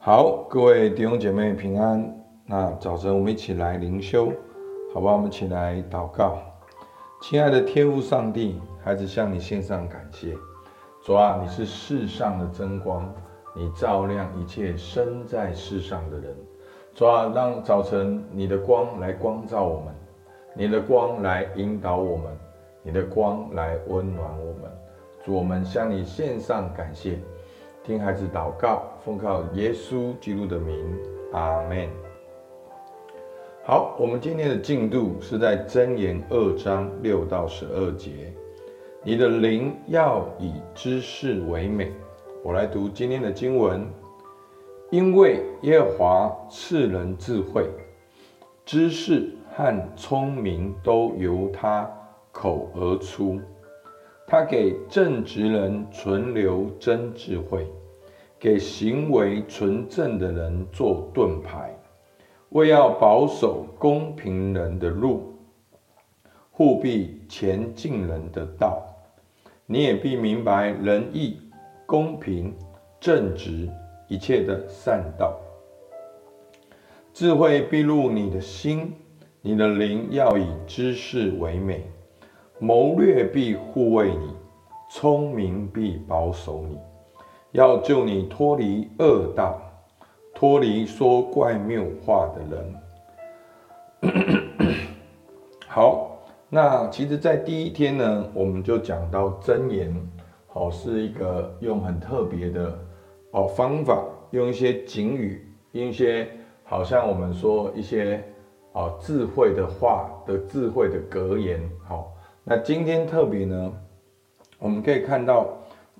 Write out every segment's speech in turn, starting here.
好，各位弟兄姐妹平安。那早晨我们一起来灵修，好吧？我们一起来祷告。亲爱的天父上帝，孩子向你献上感谢。主啊，你是世上的真光，你照亮一切生在世上的人。主啊，让早晨你的光来光照我们，你的光来引导我们，你的光来温暖我们。主，我们向你献上感谢。听孩子祷告，奉靠耶稣基督的名，阿门。好，我们今天的进度是在箴言二章六到十二节。你的灵要以知识为美。我来读今天的经文。因为耶和华赐人智慧，知识和聪明都由他口而出。他给正直人存留真智慧，给行为纯正的人做盾牌，为要保守公平人的路，护庇前进人的道。你也必明白仁义、公平、正直。一切的善道，智慧必入你的心，你的灵要以知识为美，谋略必护卫你，聪明必保守你，要救你脱离恶道，脱离说怪谬话的人。好，那其实，在第一天呢，我们就讲到真言，好，是一个用很特别的。哦，方法用一些警语，用一些好像我们说一些哦智慧的话的智慧的格言。好，那今天特别呢，我们可以看到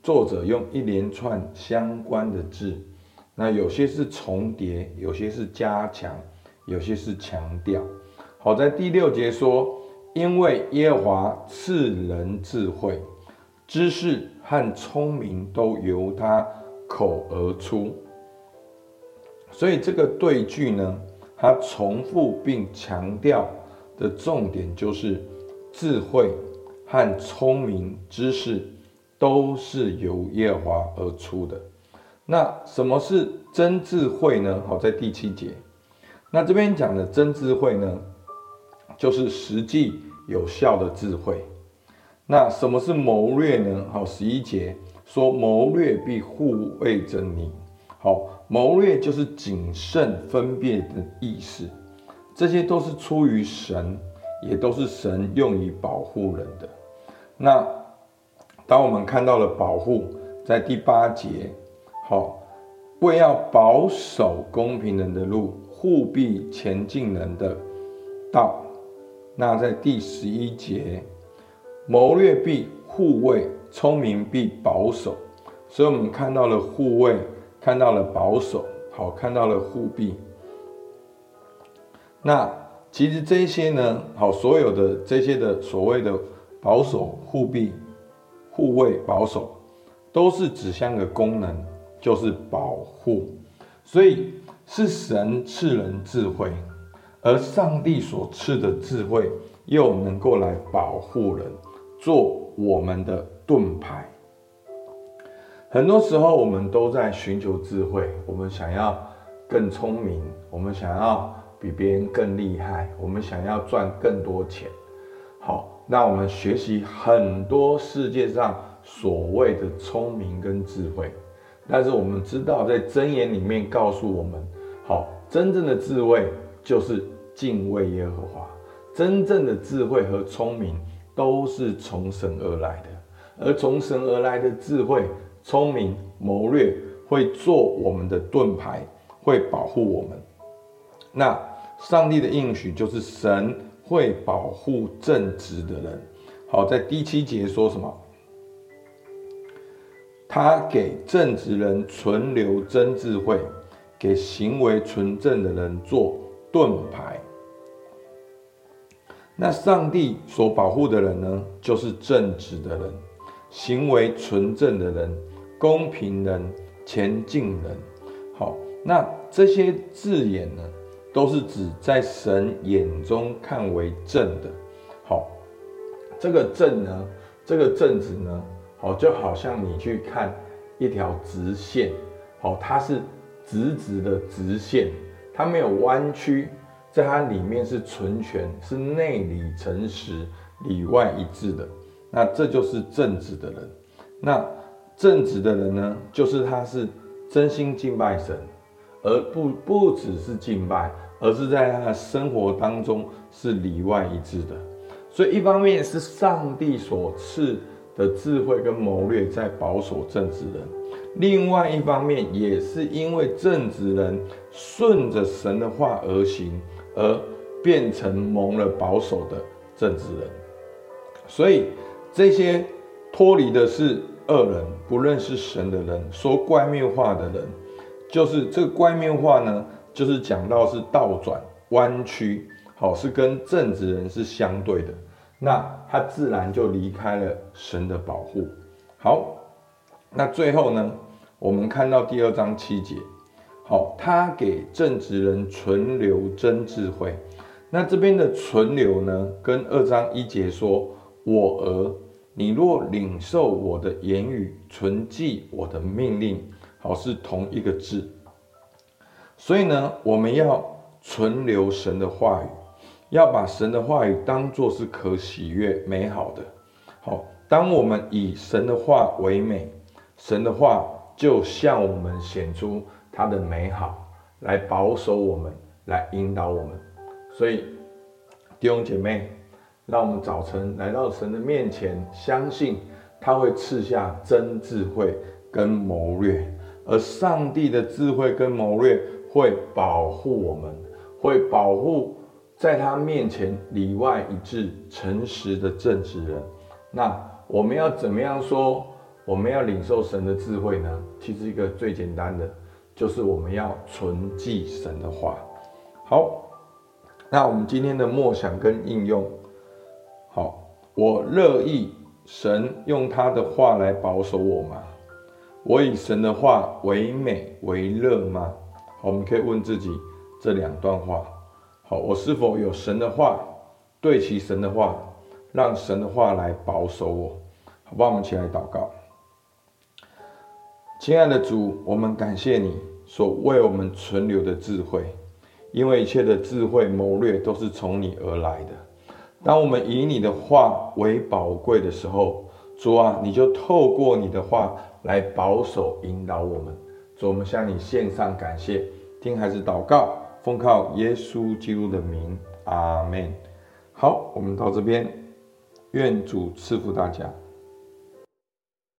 作者用一连串相关的字，那有些是重叠，有些是加强，有些是强调。好，在第六节说，因为耶和华赐人智慧、知识和聪明，都由他。口而出，所以这个对句呢，它重复并强调的重点就是智慧和聪明知识都是由耶和华而出的。那什么是真智慧呢？好，在第七节，那这边讲的真智慧呢，就是实际有效的智慧。那什么是谋略呢？好，十一节。说谋略必护卫着你，好，谋略就是谨慎分辨的意思，这些都是出于神，也都是神用以保护人的。那当我们看到了保护，在第八节，好，为要保守公平人的路，护庇前进人的道。那在第十一节，谋略必护卫。聪明必保守，所以我们看到了护卫，看到了保守，好，看到了护庇。那其实这些呢，好，所有的这些的所谓的保守、护庇、护卫、保守，都是指向的功能，就是保护。所以是神赐人智慧，而上帝所赐的智慧又能够来保护人，做我们的盾牌。很多时候，我们都在寻求智慧，我们想要更聪明，我们想要比别人更厉害，我们想要赚更多钱。好，那我们学习很多世界上所谓的聪明跟智慧，但是我们知道，在箴言里面告诉我们，好，真正的智慧就是敬畏耶和华，真正的智慧和聪明。都是从神而来的，而从神而来的智慧、聪明、谋略，会做我们的盾牌，会保护我们。那上帝的应许就是神会保护正直的人。好，在第七节说什么？他给正直人存留真智慧，给行为纯正的人做盾牌。那上帝所保护的人呢，就是正直的人，行为纯正的人，公平人，前进人。好，那这些字眼呢，都是指在神眼中看为正的。好，这个正呢，这个正直呢，好，就好像你去看一条直线，好，它是直直的直线，它没有弯曲，在它里面是纯全，是内里诚实，里外一致的。那这就是正直的人。那正直的人呢，就是他是真心敬拜神，而不不只是敬拜，而是在他的生活当中是里外一致的。所以一方面是上帝所赐的智慧跟谋略在保守正直人，另外一方面也是因为正直人顺着神的话而行，而变成蒙了保守的正直人。所以这些脱离的是恶人，不认识神的人，说怪面话的人，就是这个怪面话呢，就是讲到是倒转弯曲，好，是跟正直人是相对的，那他自然就离开了神的保护。好，那最后呢，我们看到第二章七节，好，他给正直人存留真智慧。那这边的存留呢，跟二章一节说。我儿，你若领受我的言语，存记我的命令，好，是同一个字。所以呢，我们要存留神的话语，要把神的话语当作是可喜悦、美好的。好，当我们以神的话为美，神的话就向我们显出它的美好，来保守我们，来引导我们。所以弟兄姐妹。让我们早晨来到神的面前，相信他会赐下真智慧跟谋略，而上帝的智慧跟谋略会保护我们，会保护在他面前里外一致、诚实的正直人。那我们要怎么样说？我们要领受神的智慧呢？其实一个最简单的，就是我们要存记神的话。好，那我们今天的默想跟应用。好，我乐意神用他的话来保守我吗？我以神的话为美为乐吗？好，我们可以问自己这两段话。好，我是否有神的话，对齐神的话，让神的话来保守我？好吧，我们一起来祷告。亲爱的主，我们感谢你所为我们存留的智慧，因为一切的智慧谋略都是从你而来的。当我们以你的话为宝贵的时候，主啊，你就透过你的话来保守引导我们。主，我们向你献上感谢，听孩子祷告，奉靠耶稣基督的名，阿门。好，我们到这边，愿主赐福大家。